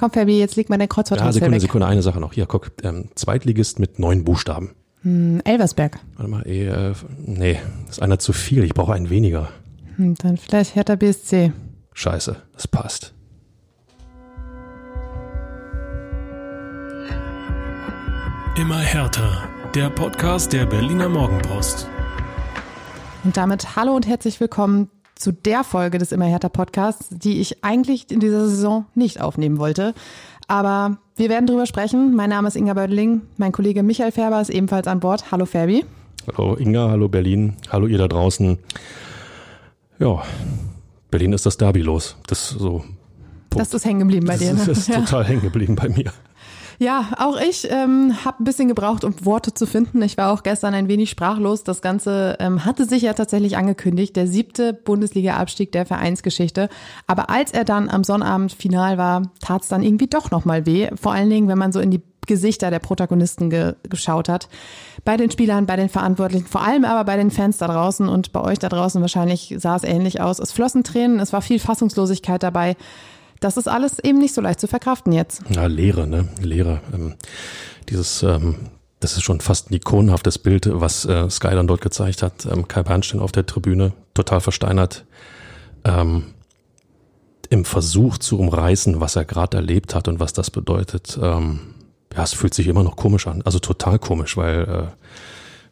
Komm, Fabi, jetzt leg mal dein Kreuzworträtsel Ja, Sekunde, weg. Sekunde, eine Sache noch. Hier, guck, ähm, Zweitligist mit neun Buchstaben. Hm, Elversberg. Warte mal, eh, äh, nee, das ist einer zu viel. Ich brauche einen weniger. Hm, dann vielleicht Hertha BSC. Scheiße, das passt. Immer härter. Der Podcast der Berliner Morgenpost. Und damit hallo und herzlich willkommen zu der Folge des Immer härter Podcasts, die ich eigentlich in dieser Saison nicht aufnehmen wollte. Aber wir werden drüber sprechen. Mein Name ist Inga Bödeling. Mein Kollege Michael Färber ist ebenfalls an Bord. Hallo Ferbi. Hallo Inga, hallo Berlin, hallo ihr da draußen. Ja, Berlin ist das Derby los. Das ist so. Das ist hängen geblieben bei das dir. Ne? das ist total hängen geblieben bei mir. Ja, auch ich ähm, habe ein bisschen gebraucht, um Worte zu finden. Ich war auch gestern ein wenig sprachlos. Das Ganze ähm, hatte sich ja tatsächlich angekündigt, der siebte Bundesliga-Abstieg der Vereinsgeschichte. Aber als er dann am Sonnabend final war, tat es dann irgendwie doch nochmal weh. Vor allen Dingen, wenn man so in die Gesichter der Protagonisten ge geschaut hat. Bei den Spielern, bei den Verantwortlichen, vor allem aber bei den Fans da draußen und bei euch da draußen wahrscheinlich sah es ähnlich aus. Es flossen Tränen, es war viel Fassungslosigkeit dabei. Das ist alles eben nicht so leicht zu verkraften jetzt. Ja, Leere, ne? Leere. Ähm, dieses, ähm, das ist schon fast ein ikonenhaftes Bild, was äh, Sky dann dort gezeigt hat. Ähm, Kai Bernstein auf der Tribüne, total versteinert. Ähm, Im Versuch zu umreißen, was er gerade erlebt hat und was das bedeutet. Ähm, ja, es fühlt sich immer noch komisch an. Also total komisch, weil äh,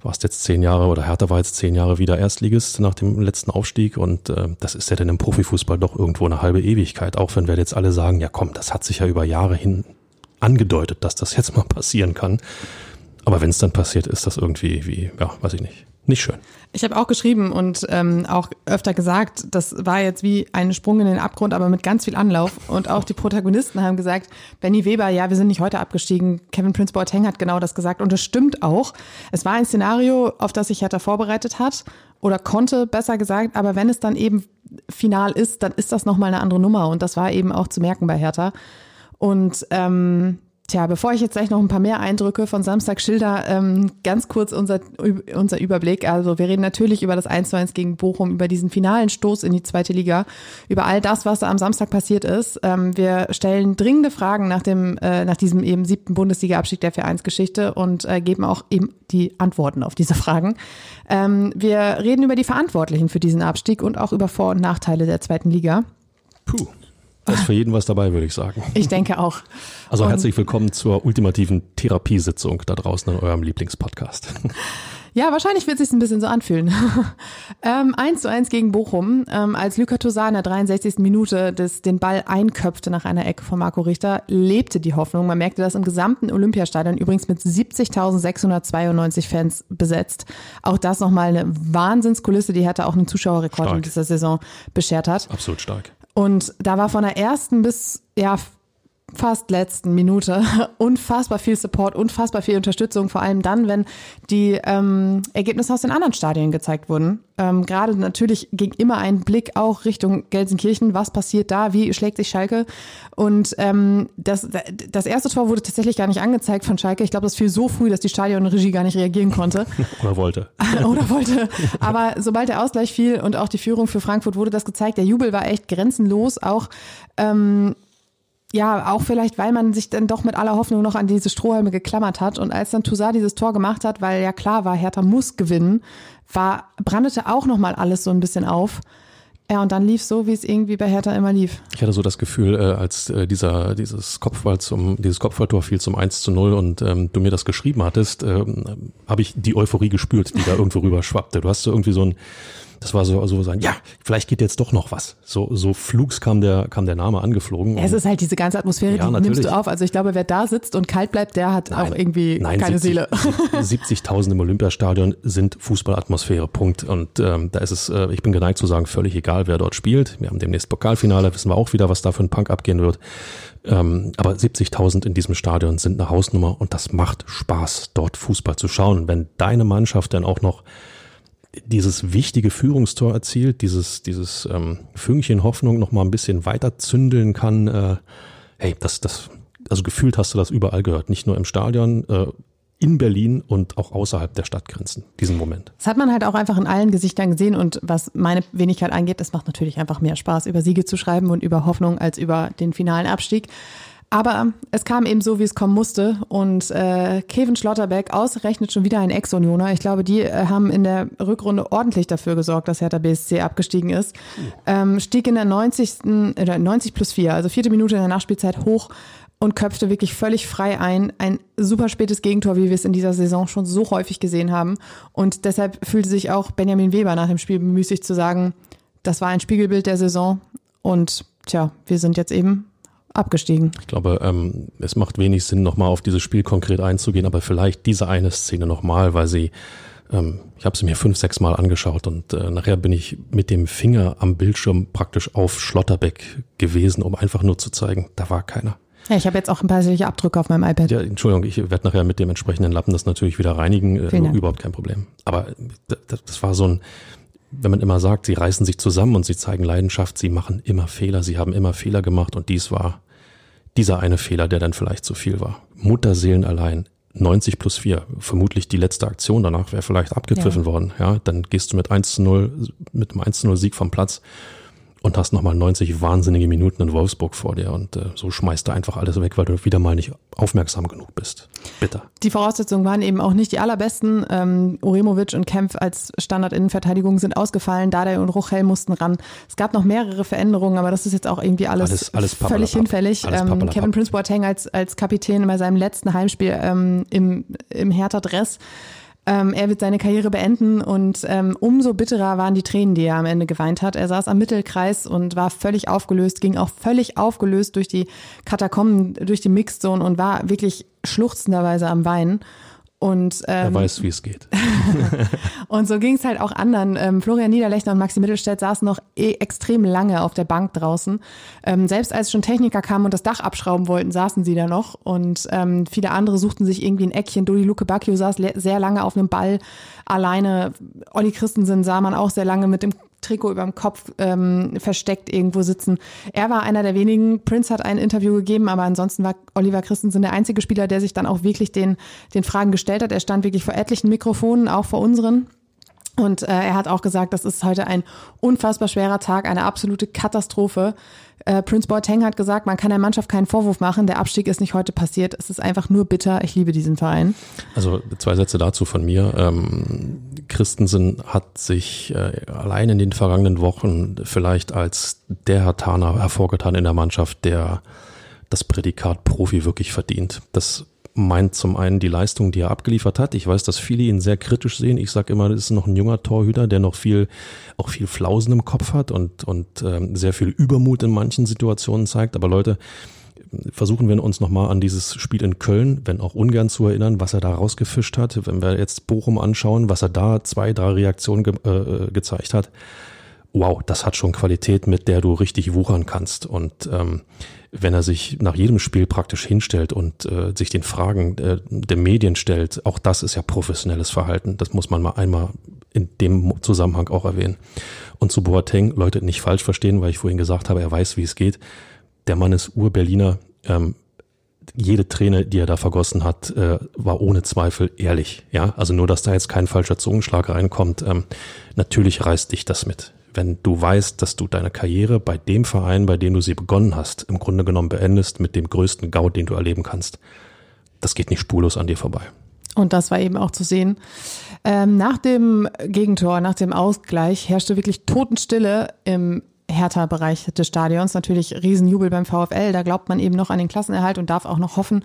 warst jetzt zehn Jahre oder Hertha war jetzt zehn Jahre wieder Erstligist nach dem letzten Aufstieg und äh, das ist ja dann im Profifußball doch irgendwo eine halbe Ewigkeit, auch wenn wir jetzt alle sagen, ja komm, das hat sich ja über Jahre hin angedeutet, dass das jetzt mal passieren kann. Aber wenn es dann passiert, ist das irgendwie wie, ja, weiß ich nicht, nicht schön. Ich habe auch geschrieben und ähm, auch öfter gesagt, das war jetzt wie ein Sprung in den Abgrund, aber mit ganz viel Anlauf. Und auch die Protagonisten haben gesagt, Benny Weber, ja, wir sind nicht heute abgestiegen. Kevin Prince Boateng hat genau das gesagt und das stimmt auch. Es war ein Szenario, auf das sich Hertha vorbereitet hat oder konnte, besser gesagt. Aber wenn es dann eben final ist, dann ist das nochmal eine andere Nummer und das war eben auch zu merken bei Hertha. Und ähm, Tja, bevor ich jetzt gleich noch ein paar mehr Eindrücke von Samstag schilder, ähm, ganz kurz unser, unser Überblick. Also wir reden natürlich über das 1 zu 1 gegen Bochum, über diesen finalen Stoß in die zweite Liga, über all das, was da am Samstag passiert ist. Ähm, wir stellen dringende Fragen nach dem, äh, nach diesem eben siebten Bundesliga-Abstieg der Vereinsgeschichte und äh, geben auch eben die Antworten auf diese Fragen. Ähm, wir reden über die Verantwortlichen für diesen Abstieg und auch über Vor- und Nachteile der zweiten Liga. Puh. Da ist für jeden was dabei, würde ich sagen. Ich denke auch. Also Und- herzlich willkommen zur ultimativen Therapiesitzung da draußen in eurem Lieblingspodcast. Ja, wahrscheinlich wird es sich ein bisschen so anfühlen. ähm, 1 zu 1 gegen Bochum, ähm, als Luka Toussaint in der 63. Minute des, den Ball einköpfte nach einer Ecke von Marco Richter, lebte die Hoffnung. Man merkte das im gesamten Olympiastadion, übrigens mit 70.692 Fans besetzt. Auch das nochmal eine Wahnsinnskulisse, die hatte auch einen Zuschauerrekord in Stark. dieser Saison beschert hat. Absolut stark. Und da war von der ersten bis, ja, fast letzten Minute unfassbar viel Support, unfassbar viel Unterstützung, vor allem dann, wenn die ähm, Ergebnisse aus den anderen Stadien gezeigt wurden. Ähm, Gerade natürlich ging immer ein Blick auch Richtung Gelsenkirchen, was passiert da, wie schlägt sich Schalke. Und ähm, das, das erste Tor wurde tatsächlich gar nicht angezeigt von Schalke. Ich glaube, das fiel so früh, dass die Stadionregie gar nicht reagieren konnte. Oder wollte. oder wollte. Aber sobald der Ausgleich fiel und auch die Führung für Frankfurt wurde das gezeigt. Der Jubel war echt grenzenlos. Auch ähm, ja, auch vielleicht, weil man sich dann doch mit aller Hoffnung noch an diese Strohhalme geklammert hat. Und als dann Toussaint dieses Tor gemacht hat, weil ja klar war, Hertha muss gewinnen, war, brandete auch nochmal alles so ein bisschen auf. Ja, und dann lief so, wie es irgendwie bei Hertha immer lief. Ich hatte so das Gefühl, äh, als äh, dieser, dieses Kopfball zum, dieses Kopfballtor fiel zum 1 zu 0 und ähm, du mir das geschrieben hattest, ähm, habe ich die Euphorie gespürt, die da irgendwo rüber schwappte. Du hast so irgendwie so ein, das war so, so sein, ja, vielleicht geht jetzt doch noch was. So, so flugs kam der, kam der Name angeflogen. Es und- ist halt diese ganze Atmosphäre, Ja, die natürlich. nimmst du auf. Also ich glaube, wer da sitzt und kalt bleibt, der hat auch irgendwie Nein, keine 70 Seele. 70.000 im Olympiastadion sind Fußballatmosphäre, Punkt. Und ähm, da ist es, äh, ich bin geneigt zu sagen, völlig egal, wer dort spielt. Wir haben demnächst Pokalfinale, wissen wir auch wieder, was da für ein Punk abgehen wird. Ähm, aber 70.000 in diesem Stadion sind eine Hausnummer und das macht Spaß, dort Fußball zu schauen. Wenn deine Mannschaft dann auch noch dieses wichtige Führungstor erzielt, dieses, dieses ähm, Fünkchen Hoffnung noch mal ein bisschen weiter zündeln kann, äh, hey, das, das, also gefühlt hast du das überall gehört, nicht nur im Stadion, äh, in Berlin und auch außerhalb der Stadtgrenzen, diesen Moment. Das hat man halt auch einfach in allen Gesichtern gesehen und was meine Wenigkeit angeht, es macht natürlich einfach mehr Spaß, über Siege zu schreiben und über Hoffnung als über den finalen Abstieg. Aber es kam eben so, wie es kommen musste. Und äh, Kevin Schlotterbeck ausgerechnet schon wieder ein Ex-Unioner. Ich glaube, die äh, haben in der Rückrunde ordentlich dafür gesorgt, dass Hertha BSC abgestiegen ist. Ähm, stieg in der 90. Äh, 90 plus 4, also vierte Minute in der Nachspielzeit hoch und köpfte wirklich völlig frei ein. Ein super spätes Gegentor, wie wir es in dieser Saison schon so häufig gesehen haben. Und deshalb fühlte sich auch Benjamin Weber nach dem Spiel bemüßigt zu sagen, das war ein Spiegelbild der Saison und tja, wir sind jetzt eben abgestiegen. Ich glaube, ähm, es macht wenig Sinn, nochmal auf dieses Spiel konkret einzugehen, aber vielleicht diese eine Szene nochmal, weil sie, ähm, ich habe sie mir fünf, sechs Mal angeschaut und äh, nachher bin ich mit dem Finger am Bildschirm praktisch auf Schlotterbeck gewesen, um einfach nur zu zeigen, da war keiner. Ja, ich habe jetzt auch ein paar solche Abdrücke auf meinem iPad. Ja, Entschuldigung, ich werde nachher mit dem entsprechenden Lappen das natürlich wieder reinigen, äh, überhaupt kein Problem. Aber das, das war so ein, wenn man immer sagt, sie reißen sich zusammen und sie zeigen Leidenschaft, sie machen immer Fehler, sie haben immer Fehler gemacht und dies war dieser eine Fehler, der dann vielleicht zu viel war. Mutterseelen allein, 90 plus 4, vermutlich die letzte Aktion danach wäre vielleicht abgepfiffen ja. worden. Ja, dann gehst du mit 1 zu 0, mit einem 1 zu 0 Sieg vom Platz und hast nochmal 90 wahnsinnige Minuten in Wolfsburg vor dir und äh, so schmeißt du einfach alles weg, weil du wieder mal nicht aufmerksam genug bist. Bitter. Die Voraussetzungen waren eben auch nicht die allerbesten. Ähm, Uremovic und Kempf als Standard-Innenverteidigung sind ausgefallen. Dardai und Ruchel mussten ran. Es gab noch mehrere Veränderungen, aber das ist jetzt auch irgendwie alles, alles, alles völlig hinfällig. Alles ähm, Kevin Prince Boateng als, als Kapitän bei seinem letzten Heimspiel ähm, im, im Hertha-Dress ähm, er wird seine Karriere beenden und ähm, umso bitterer waren die Tränen, die er am Ende geweint hat. Er saß am Mittelkreis und war völlig aufgelöst, ging auch völlig aufgelöst durch die Katakomben, durch die Mixzone und war wirklich schluchzenderweise am Weinen. Und, ähm, er weiß, wie es geht. und so ging es halt auch anderen. Ähm, Florian Niederlechner und Maxi Mittelstädt saßen noch eh extrem lange auf der Bank draußen. Ähm, selbst als schon Techniker kamen und das Dach abschrauben wollten, saßen sie da noch. Und ähm, viele andere suchten sich irgendwie ein Eckchen. Dodi Luke Bacchio saß sehr lange auf einem Ball alleine. Olli Christensen sah man auch sehr lange mit dem Trikot über dem Kopf ähm, versteckt irgendwo sitzen. Er war einer der wenigen. Prince hat ein Interview gegeben, aber ansonsten war Oliver Christensen der einzige Spieler, der sich dann auch wirklich den, den Fragen gestellt hat. Er stand wirklich vor etlichen Mikrofonen, auch vor unseren. Und äh, er hat auch gesagt, das ist heute ein unfassbar schwerer Tag, eine absolute Katastrophe. Äh, Prince Boateng hat gesagt, man kann der Mannschaft keinen Vorwurf machen. Der Abstieg ist nicht heute passiert. Es ist einfach nur bitter. Ich liebe diesen Verein. Also zwei Sätze dazu von mir. Ähm, Christensen hat sich äh, allein in den vergangenen Wochen vielleicht als der Tana hervorgetan in der Mannschaft, der das Prädikat Profi wirklich verdient. Das meint zum einen die Leistung, die er abgeliefert hat. Ich weiß, dass viele ihn sehr kritisch sehen. Ich sage immer, das ist noch ein junger Torhüter, der noch viel, auch viel Flausen im Kopf hat und, und ähm, sehr viel Übermut in manchen Situationen zeigt. Aber Leute, versuchen wir uns nochmal an dieses Spiel in Köln, wenn auch ungern zu erinnern, was er da rausgefischt hat. Wenn wir jetzt Bochum anschauen, was er da zwei, drei Reaktionen ge äh, gezeigt hat. Wow, das hat schon Qualität, mit der du richtig wuchern kannst. Und ähm, wenn er sich nach jedem Spiel praktisch hinstellt und äh, sich den Fragen äh, der Medien stellt, auch das ist ja professionelles Verhalten. Das muss man mal einmal in dem Zusammenhang auch erwähnen. Und zu Boateng, Leute, nicht falsch verstehen, weil ich vorhin gesagt habe, er weiß, wie es geht. Der Mann ist Ur-Berliner. Ähm, jede Träne, die er da vergossen hat, äh, war ohne Zweifel ehrlich. Ja, also nur, dass da jetzt kein falscher Zungenschlag reinkommt. Ähm, natürlich reißt dich das mit wenn du weißt, dass du deine Karriere bei dem Verein, bei dem du sie begonnen hast, im Grunde genommen beendest mit dem größten Gaut, den du erleben kannst. Das geht nicht spurlos an dir vorbei. Und das war eben auch zu sehen. Ähm, nach dem Gegentor, nach dem Ausgleich herrschte wirklich Totenstille im Hertha-Bereich des Stadions. Natürlich Riesenjubel beim VfL. Da glaubt man eben noch an den Klassenerhalt und darf auch noch hoffen.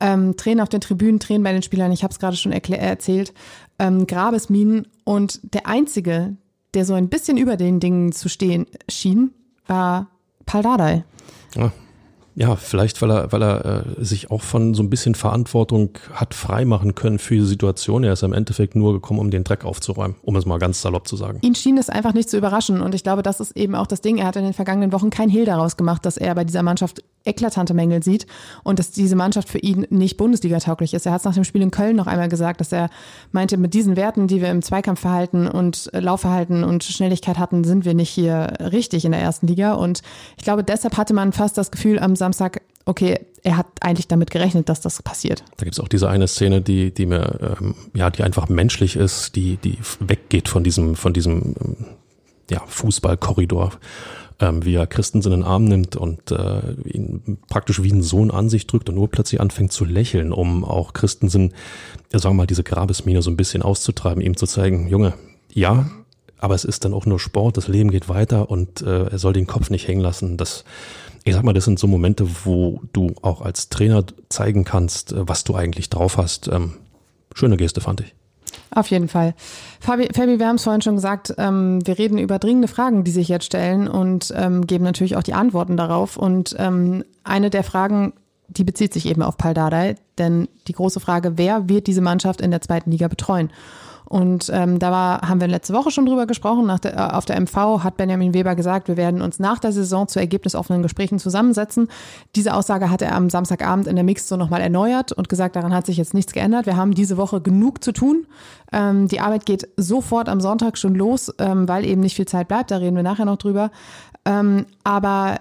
Ähm, Tränen auf den Tribünen, Tränen bei den Spielern. Ich habe es gerade schon erzählt. Ähm, Grabesminen. Und der Einzige, der so ein bisschen über den Dingen zu stehen schien, war Paldadei. Ja, ja, vielleicht, weil er, weil er äh, sich auch von so ein bisschen Verantwortung hat freimachen können für die Situation. Er ist im Endeffekt nur gekommen, um den Dreck aufzuräumen, um es mal ganz salopp zu sagen. Ihn schien es einfach nicht zu überraschen. Und ich glaube, das ist eben auch das Ding. Er hat in den vergangenen Wochen kein Hehl daraus gemacht, dass er bei dieser Mannschaft eklatante Mängel sieht und dass diese Mannschaft für ihn nicht Bundesliga-tauglich ist. Er hat es nach dem Spiel in Köln noch einmal gesagt, dass er meinte, mit diesen Werten, die wir im Zweikampfverhalten und Laufverhalten und Schnelligkeit hatten, sind wir nicht hier richtig in der ersten Liga. Und ich glaube, deshalb hatte man fast das Gefühl am Samstag, okay, er hat eigentlich damit gerechnet, dass das passiert. Da gibt es auch diese eine Szene, die, die mir, ähm, ja, die einfach menschlich ist, die, die weggeht von diesem, von diesem, ähm, ja, Fußballkorridor ähm, wie er Christensen in den Arm nimmt und äh, ihn praktisch wie ein Sohn an sich drückt und nur plötzlich anfängt zu lächeln, um auch Christensen, ja, sagen wir mal, diese Grabesmine so ein bisschen auszutreiben, ihm zu zeigen, Junge, ja, aber es ist dann auch nur Sport, das Leben geht weiter und äh, er soll den Kopf nicht hängen lassen. Das, ich sag mal, das sind so Momente, wo du auch als Trainer zeigen kannst, äh, was du eigentlich drauf hast. Ähm, schöne Geste fand ich. Auf jeden Fall. Fabi, Fabi wir haben es vorhin schon gesagt, ähm, wir reden über dringende Fragen, die sich jetzt stellen und ähm, geben natürlich auch die Antworten darauf. Und ähm, eine der Fragen, die bezieht sich eben auf Paldadei, denn die große Frage, wer wird diese Mannschaft in der zweiten Liga betreuen? Und ähm, da war, haben wir letzte Woche schon drüber gesprochen. Der, äh, auf der MV hat Benjamin Weber gesagt, wir werden uns nach der Saison zu ergebnisoffenen Gesprächen zusammensetzen. Diese Aussage hat er am Samstagabend in der Mix so nochmal erneuert und gesagt, daran hat sich jetzt nichts geändert. Wir haben diese Woche genug zu tun. Ähm, die Arbeit geht sofort am Sonntag schon los, ähm, weil eben nicht viel Zeit bleibt. Da reden wir nachher noch drüber. Ähm, aber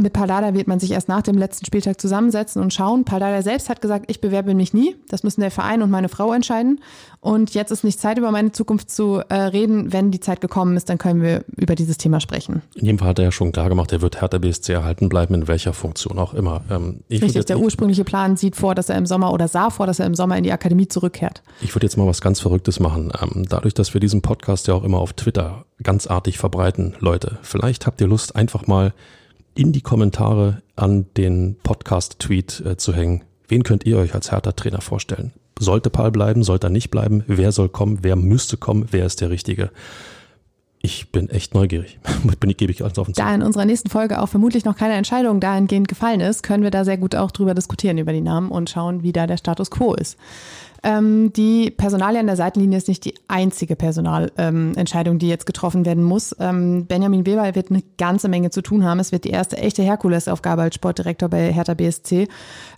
mit Pallada wird man sich erst nach dem letzten Spieltag zusammensetzen und schauen. Pallada selbst hat gesagt, ich bewerbe mich nie. Das müssen der Verein und meine Frau entscheiden. Und jetzt ist nicht Zeit, über meine Zukunft zu äh, reden. Wenn die Zeit gekommen ist, dann können wir über dieses Thema sprechen. In jedem Fall hat er ja schon klar gemacht, er wird Hertha BSC erhalten bleiben, in welcher Funktion auch immer. Ähm, Richtig, der ursprüngliche Plan sieht vor, dass er im Sommer oder sah vor, dass er im Sommer in die Akademie zurückkehrt. Ich würde jetzt mal was ganz Verrücktes machen. Ähm, dadurch, dass wir diesen Podcast ja auch immer auf Twitter ganzartig verbreiten, Leute, vielleicht habt ihr Lust, einfach mal in die Kommentare an den Podcast-Tweet äh, zu hängen. Wen könnt ihr euch als Hertha-Trainer vorstellen? Sollte Paul bleiben, sollte er nicht bleiben? Wer soll kommen? Wer müsste kommen? Wer ist der Richtige? Ich bin echt neugierig. bin gebe ich alles zu. Da in unserer nächsten Folge auch vermutlich noch keine Entscheidung dahingehend gefallen ist, können wir da sehr gut auch drüber diskutieren über die Namen und schauen, wie da der Status quo ist. Ähm, die Personalie an der Seitenlinie ist nicht die einzige Personalentscheidung, ähm, die jetzt getroffen werden muss. Ähm, Benjamin Weber wird eine ganze Menge zu tun haben. Es wird die erste echte Herkulesaufgabe als Sportdirektor bei Hertha BSC.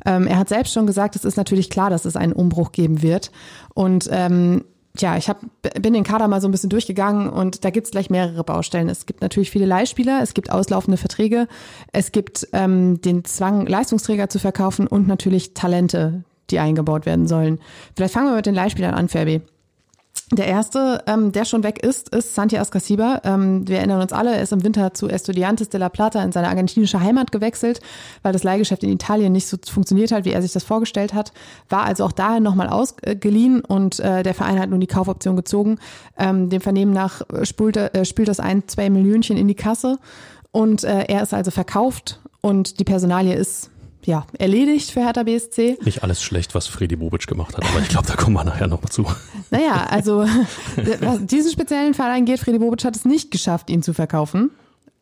Ähm, er hat selbst schon gesagt, es ist natürlich klar, dass es einen Umbruch geben wird. Und ähm, Tja, ich hab, bin den Kader mal so ein bisschen durchgegangen und da gibt's gleich mehrere Baustellen. Es gibt natürlich viele Leihspieler, es gibt auslaufende Verträge, es gibt ähm, den Zwang, Leistungsträger zu verkaufen und natürlich Talente, die eingebaut werden sollen. Vielleicht fangen wir mit den Leihspielern an, Fabi. Der erste, ähm, der schon weg ist, ist Santi Ascasiba. Ähm, wir erinnern uns alle, er ist im Winter zu Estudiantes de la Plata in seine argentinische Heimat gewechselt, weil das Leihgeschäft in Italien nicht so funktioniert hat, wie er sich das vorgestellt hat. War also auch dahin nochmal ausgeliehen und äh, der Verein hat nun die Kaufoption gezogen. Ähm, dem Vernehmen nach spült, äh, spült das ein, zwei Millionchen in die Kasse und äh, er ist also verkauft und die Personalie ist ja, erledigt für Hertha BSC. Nicht alles schlecht, was Freddy Bobic gemacht hat, aber ich glaube, da kommen wir nachher noch mal zu. Naja, also was diesen speziellen Fall angeht, Freddy Bobic hat es nicht geschafft, ihn zu verkaufen.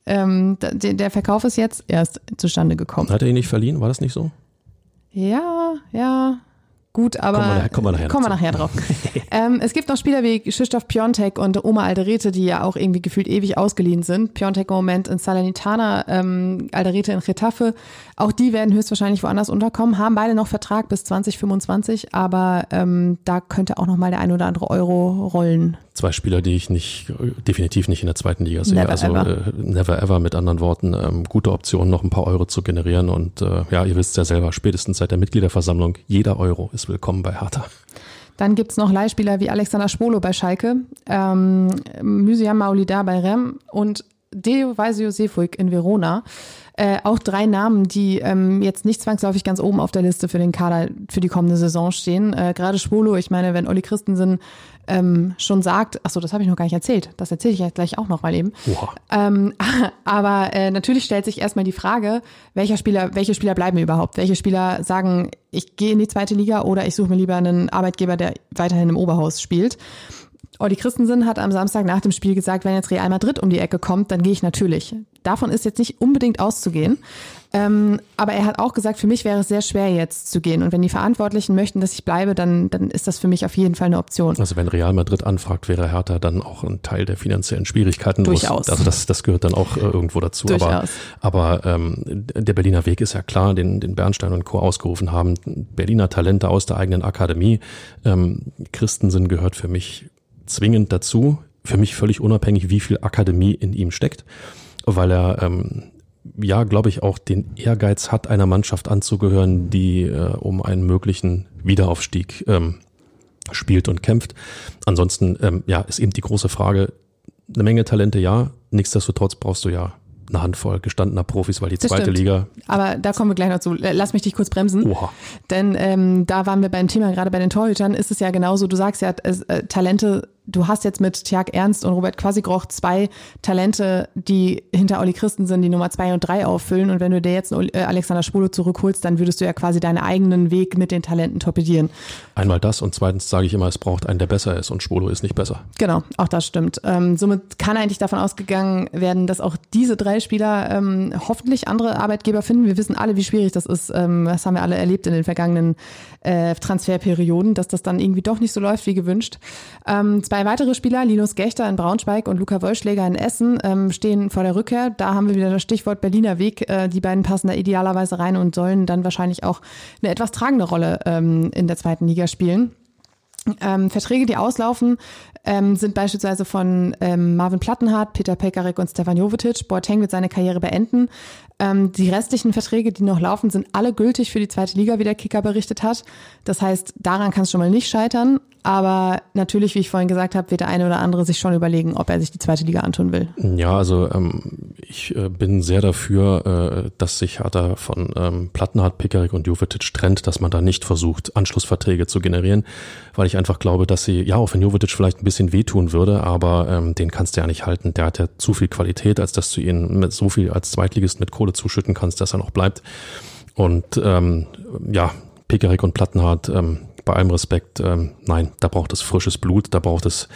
Ähm, der Verkauf ist jetzt erst zustande gekommen. Hat er ihn nicht verliehen? War das nicht so? Ja, ja. Gut, aber kommen wir, wir nachher, wir nachher drauf. ähm, es gibt noch Spieler wie Krzysztof Piontek und Oma Alderete, die ja auch irgendwie gefühlt ewig ausgeliehen sind. Piontek im Moment in Salernitana, ähm, Alderete in Getafe. Auch die werden höchstwahrscheinlich woanders unterkommen, haben beide noch Vertrag bis 2025, aber ähm, da könnte auch noch mal der ein oder andere Euro rollen. Zwei Spieler, die ich nicht, definitiv nicht in der zweiten Liga sehe. Never also ever. Äh, never ever mit anderen Worten. Ähm, gute Option, noch ein paar Euro zu generieren und äh, ja, ihr wisst ja selber, spätestens seit der Mitgliederversammlung, jeder Euro ist willkommen bei Hertha. Dann gibt es noch Leihspieler wie Alexander Schwolo bei Schalke, ähm, Mysiam Maulida bei Rem und Deo Vaisio Sefuig in Verona. Äh, auch drei Namen, die ähm, jetzt nicht zwangsläufig ganz oben auf der Liste für den Kader für die kommende Saison stehen. Äh, Gerade Schwolo, ich meine, wenn Olli Christensen ähm, schon sagt, ach so, das habe ich noch gar nicht erzählt, das erzähle ich jetzt gleich auch noch mal eben. Ähm, aber äh, natürlich stellt sich erstmal die Frage, welcher Spieler, welche Spieler bleiben überhaupt? Welche Spieler sagen, ich gehe in die zweite Liga oder ich suche mir lieber einen Arbeitgeber, der weiterhin im Oberhaus spielt? Olli Christensen hat am Samstag nach dem Spiel gesagt, wenn jetzt Real Madrid um die Ecke kommt, dann gehe ich natürlich. Davon ist jetzt nicht unbedingt auszugehen. Ähm, aber er hat auch gesagt, für mich wäre es sehr schwer jetzt zu gehen. Und wenn die Verantwortlichen möchten, dass ich bleibe, dann, dann ist das für mich auf jeden Fall eine Option. Also wenn Real Madrid anfragt, wäre Hertha dann auch ein Teil der finanziellen Schwierigkeiten. Durchaus. Also das, das gehört dann auch äh, irgendwo dazu. Durchaus. Aber, aber ähm, der Berliner Weg ist ja klar, den, den Bernstein und Co. ausgerufen haben. Berliner Talente aus der eigenen Akademie. Ähm, Christensen gehört für mich zwingend dazu. Für mich völlig unabhängig, wie viel Akademie in ihm steckt, weil er ähm, ja, glaube ich, auch den Ehrgeiz hat, einer Mannschaft anzugehören, die äh, um einen möglichen Wiederaufstieg ähm, spielt und kämpft. Ansonsten, ähm, ja, ist eben die große Frage, eine Menge Talente ja, nichtsdestotrotz brauchst du ja eine Handvoll gestandener Profis, weil die zweite Liga. Aber da kommen wir gleich noch zu. Lass mich dich kurz bremsen. Oha. Denn ähm, da waren wir beim Thema, gerade bei den Torhütern ist es ja genauso, du sagst ja, äh, Talente du hast jetzt mit Tjag Ernst und Robert Quasigroch zwei Talente, die hinter Olli Christensen die Nummer zwei und drei auffüllen. Und wenn du dir jetzt äh, Alexander Spolo zurückholst, dann würdest du ja quasi deinen eigenen Weg mit den Talenten torpedieren. Einmal das und zweitens sage ich immer, es braucht einen, der besser ist und Spolo ist nicht besser. Genau, auch das stimmt. Ähm, somit kann eigentlich davon ausgegangen werden, dass auch diese drei Spieler ähm, hoffentlich andere Arbeitgeber finden. Wir wissen alle, wie schwierig das ist. Ähm, das haben wir alle erlebt in den vergangenen äh, Transferperioden, dass das dann irgendwie doch nicht so läuft wie gewünscht. Ähm, zwei weitere Spieler, Linus Gechter in Braunschweig und Luca Wollschläger in Essen, ähm, stehen vor der Rückkehr. Da haben wir wieder das Stichwort Berliner Weg. Äh, die beiden passen da idealerweise rein und sollen dann wahrscheinlich auch eine etwas tragende Rolle ähm, in der zweiten Liga spielen. Ähm, Verträge, die auslaufen, ähm, sind beispielsweise von ähm, Marvin Plattenhardt, Peter Pekarik und Stefan Jovetic. Boateng wird seine Karriere beenden. Ähm, die restlichen Verträge, die noch laufen, sind alle gültig für die zweite Liga, wie der Kicker berichtet hat. Das heißt, daran kann es schon mal nicht scheitern. Aber natürlich, wie ich vorhin gesagt habe, wird der eine oder andere sich schon überlegen, ob er sich die zweite Liga antun will. Ja, also ähm, ich äh, bin sehr dafür, äh, dass sich Hertha von ähm, Plattenhardt, Pickerick und Jovetic trennt, dass man da nicht versucht, Anschlussverträge zu generieren, weil ich einfach glaube, dass sie, ja, auch wenn Jovetic vielleicht ein bisschen wehtun würde, aber ähm, den kannst du ja nicht halten. Der hat ja zu viel Qualität, als dass du ihn mit so viel als Zweitligist mit Kohle zuschütten kannst, dass er noch bleibt. Und ähm, ja, Pickerick und Plattenhardt, ähm, bei allem Respekt, ähm, nein, da braucht es frisches Blut, da braucht es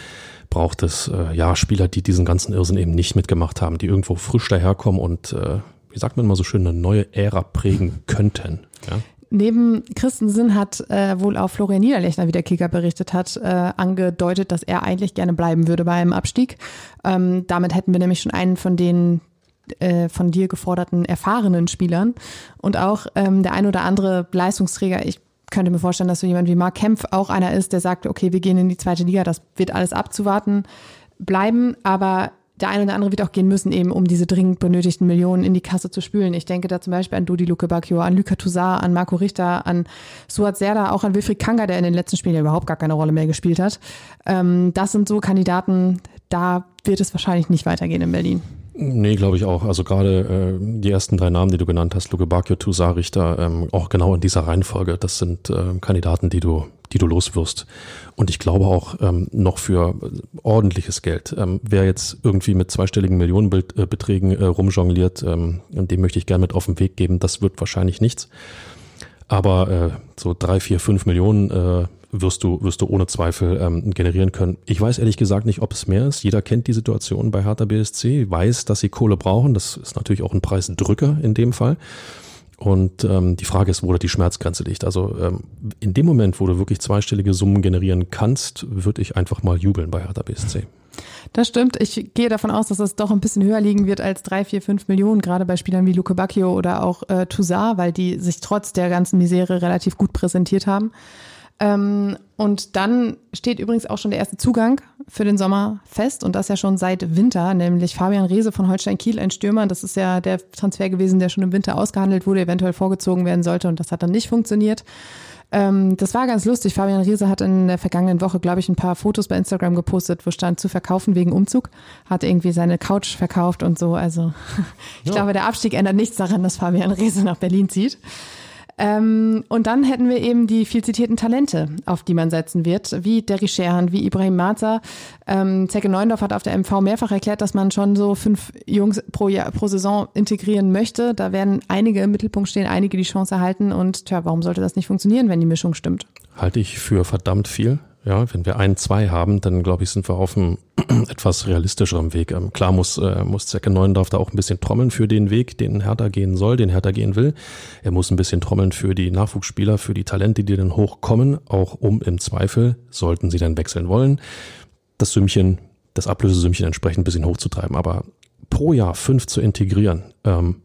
braucht es äh, ja Spieler, die diesen ganzen Irrsinn eben nicht mitgemacht haben, die irgendwo frisch daherkommen und äh, wie sagt man mal so schön, eine neue Ära prägen könnten. Ja? Neben Christensen hat äh, wohl auch Florian Niederlechner, wie der Kicker berichtet hat, äh, angedeutet, dass er eigentlich gerne bleiben würde bei einem Abstieg. Ähm, damit hätten wir nämlich schon einen von den äh, von dir geforderten erfahrenen Spielern und auch ähm, der ein oder andere Leistungsträger. Ich könnte mir vorstellen, dass so jemand wie Mark Kempf auch einer ist, der sagt, okay, wir gehen in die zweite Liga, das wird alles abzuwarten bleiben, aber der eine oder andere wird auch gehen müssen, eben um diese dringend benötigten Millionen in die Kasse zu spülen. Ich denke da zum Beispiel an Dodi Luke Bacchio, an Luca Toussaint, an Marco Richter, an Suat Serda, auch an Wilfried Kanga, der in den letzten Spielen ja überhaupt gar keine Rolle mehr gespielt hat. Ähm, das sind so Kandidaten, da wird es wahrscheinlich nicht weitergehen in Berlin. Nee, glaube ich auch. Also gerade äh, die ersten drei Namen, die du genannt hast, Luke Bakio, Toussaint, Richter, ähm, auch genau in dieser Reihenfolge, das sind äh, Kandidaten, die du, die du loswirst. Und ich glaube auch ähm, noch für ordentliches Geld. Ähm, wer jetzt irgendwie mit zweistelligen Millionenbeträgen äh, rumjongliert, ähm, dem möchte ich gerne mit auf den Weg geben, das wird wahrscheinlich nichts. Aber äh, so drei, vier, fünf Millionen äh, wirst du, wirst du ohne Zweifel ähm, generieren können. Ich weiß ehrlich gesagt nicht, ob es mehr ist. Jeder kennt die Situation bei Hertha BSC, weiß, dass sie Kohle brauchen. Das ist natürlich auch ein Preisdrücker in dem Fall. Und ähm, die Frage ist, wo da die Schmerzgrenze liegt. Also ähm, in dem Moment, wo du wirklich zweistellige Summen generieren kannst, würde ich einfach mal jubeln bei Hertha BSC. Das stimmt. Ich gehe davon aus, dass es doch ein bisschen höher liegen wird als drei, vier, fünf Millionen, gerade bei Spielern wie Luke Bacchio oder auch äh, Toussaint, weil die sich trotz der ganzen Misere relativ gut präsentiert haben. Ähm, und dann steht übrigens auch schon der erste Zugang für den Sommer fest und das ja schon seit Winter, nämlich Fabian Reese von Holstein Kiel, ein Stürmer. Das ist ja der Transfer gewesen, der schon im Winter ausgehandelt wurde, eventuell vorgezogen werden sollte und das hat dann nicht funktioniert. Ähm, das war ganz lustig. Fabian Riese hat in der vergangenen Woche, glaube ich, ein paar Fotos bei Instagram gepostet, wo stand zu verkaufen wegen Umzug. Hat irgendwie seine Couch verkauft und so. Also ich ja. glaube, der Abstieg ändert nichts daran, dass Fabian Riese nach Berlin zieht. Ähm, und dann hätten wir eben die viel zitierten Talente, auf die man setzen wird, wie Derry Scherhan, wie Ibrahim Maza. Ähm, Zecke Neundorf hat auf der MV mehrfach erklärt, dass man schon so fünf Jungs pro, Jahr, pro Saison integrieren möchte. Da werden einige im Mittelpunkt stehen, einige die Chance erhalten. Und tja, warum sollte das nicht funktionieren, wenn die Mischung stimmt? Halte ich für verdammt viel. Ja, wenn wir ein, zwei haben, dann glaube ich, sind wir auf einem etwas realistischeren Weg. Ähm, klar muss, äh, muss Zecke Neuendorf da auch ein bisschen trommeln für den Weg, den Hertha gehen soll, den Hertha gehen will. Er muss ein bisschen trommeln für die Nachwuchsspieler, für die Talente, die dann hochkommen, auch um im Zweifel, sollten sie dann wechseln wollen, das Sümmchen, das Ablösesümmchen entsprechend ein bisschen hochzutreiben. Aber pro Jahr fünf zu integrieren, ähm,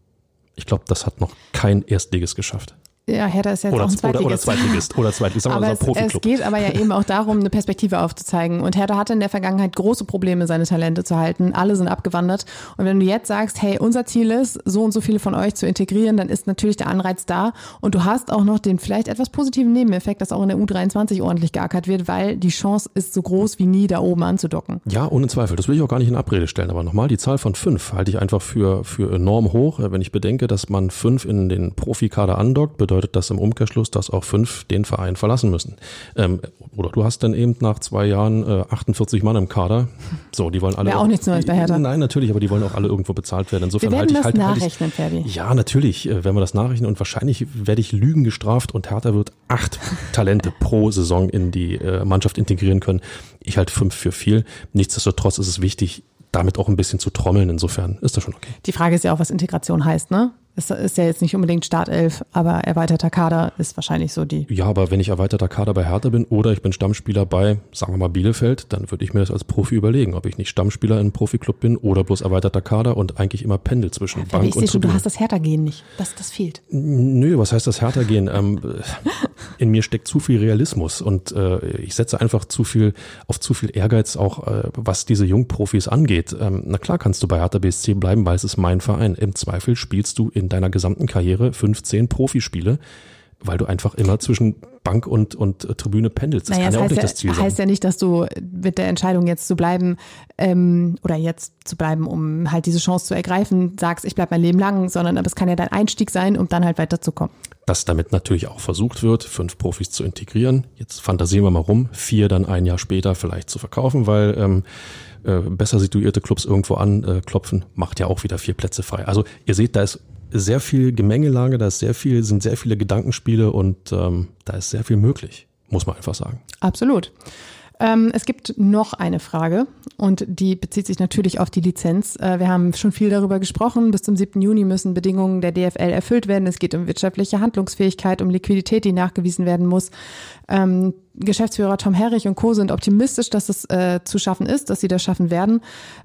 ich glaube, das hat noch kein Erstliges geschafft ja, Hertha ist jetzt oder, auch ein oder, oder Zweitligist. Zweitligist. Oder Zweitligist, Aber es, es geht aber ja eben auch darum, eine Perspektive aufzuzeigen. Und Hertha hatte in der Vergangenheit große Probleme, seine Talente zu halten. Alle sind abgewandert. Und wenn du jetzt sagst, hey, unser Ziel ist, so und so viele von euch zu integrieren, dann ist natürlich der Anreiz da. Und du hast auch noch den vielleicht etwas positiven Nebeneffekt, dass auch in der U23 ordentlich geackert wird, weil die Chance ist so groß wie nie, da oben anzudocken. Ja, ohne Zweifel. Das will ich auch gar nicht in Abrede stellen. Aber nochmal, die Zahl von fünf halte ich einfach für, für enorm hoch. Wenn ich bedenke, dass man fünf in den Profikader andockt, bedeutet das im Umkehrschluss, dass auch fünf den Verein verlassen müssen. Ähm, oder du hast dann eben nach zwei Jahren äh, 48 Mann im Kader. So, die wollen alle. Wäre auch nichts Neues bei Hertha. Nein, natürlich, aber die wollen auch alle irgendwo bezahlt werden. Insofern Wir halte werden ich das halt, halte ich, nachrechnen, Ferdi. ja, natürlich äh, werden wir das nachrechnen und wahrscheinlich werde ich Lügen gestraft und Hertha wird acht Talente pro Saison in die äh, Mannschaft integrieren können. Ich halte fünf für viel. Nichtsdestotrotz ist es wichtig, damit auch ein bisschen zu trommeln. Insofern ist das schon okay. Die Frage ist ja auch, was Integration heißt, ne? Es ist ja jetzt nicht unbedingt Startelf, aber erweiterter Kader ist wahrscheinlich so die. Ja, aber wenn ich erweiterter Kader bei Hertha bin oder ich bin Stammspieler bei, sagen wir mal, Bielefeld, dann würde ich mir das als Profi überlegen, ob ich nicht Stammspieler in einem Profiklub bin oder bloß erweiterter Kader und eigentlich immer pendel zwischen ich Bank sehe und schon, du hast das Hertha-Gen nicht. Das, das fehlt. Nö, was heißt das härter gehen? Ähm, in mir steckt zu viel Realismus und äh, ich setze einfach zu viel auf zu viel Ehrgeiz auch, äh, was diese Jungprofis angeht. Ähm, na klar kannst du bei Hertha BSC bleiben, weil es ist mein Verein. Im Zweifel spielst du in deiner gesamten Karriere 15 Profispiele, weil du einfach immer zwischen Bank und, und äh, Tribüne pendelst. Das Naja, kann ja auch nicht das Ziel ja, sein. heißt ja nicht, dass du mit der Entscheidung jetzt zu bleiben ähm, oder jetzt zu bleiben, um halt diese Chance zu ergreifen, sagst, ich bleib mein Leben lang, sondern aber es kann ja dein Einstieg sein, um dann halt weiterzukommen. dass damit natürlich auch versucht wird, fünf Profis zu integrieren. Jetzt fantasieren wir mal rum, vier dann ein Jahr später vielleicht zu verkaufen, weil ähm, äh, besser situierte Clubs irgendwo anklopfen, macht ja auch wieder vier Plätze frei. Also ihr seht, da ist sehr viel Gemengelage, da ist sehr viel, sind sehr viele Gedankenspiele und ähm, da ist sehr viel möglich, muss man einfach sagen. Absolut. Ähm, es gibt noch eine Frage und die bezieht sich natürlich auf die Lizenz. Äh, wir haben schon viel darüber gesprochen. Bis zum 7. Juni müssen Bedingungen der DFL erfüllt werden. Es geht um wirtschaftliche Handlungsfähigkeit, um Liquidität, die nachgewiesen werden muss. Ähm, Geschäftsführer Tom Herrich und Co. sind optimistisch, dass es äh, zu schaffen ist, dass sie das schaffen werden.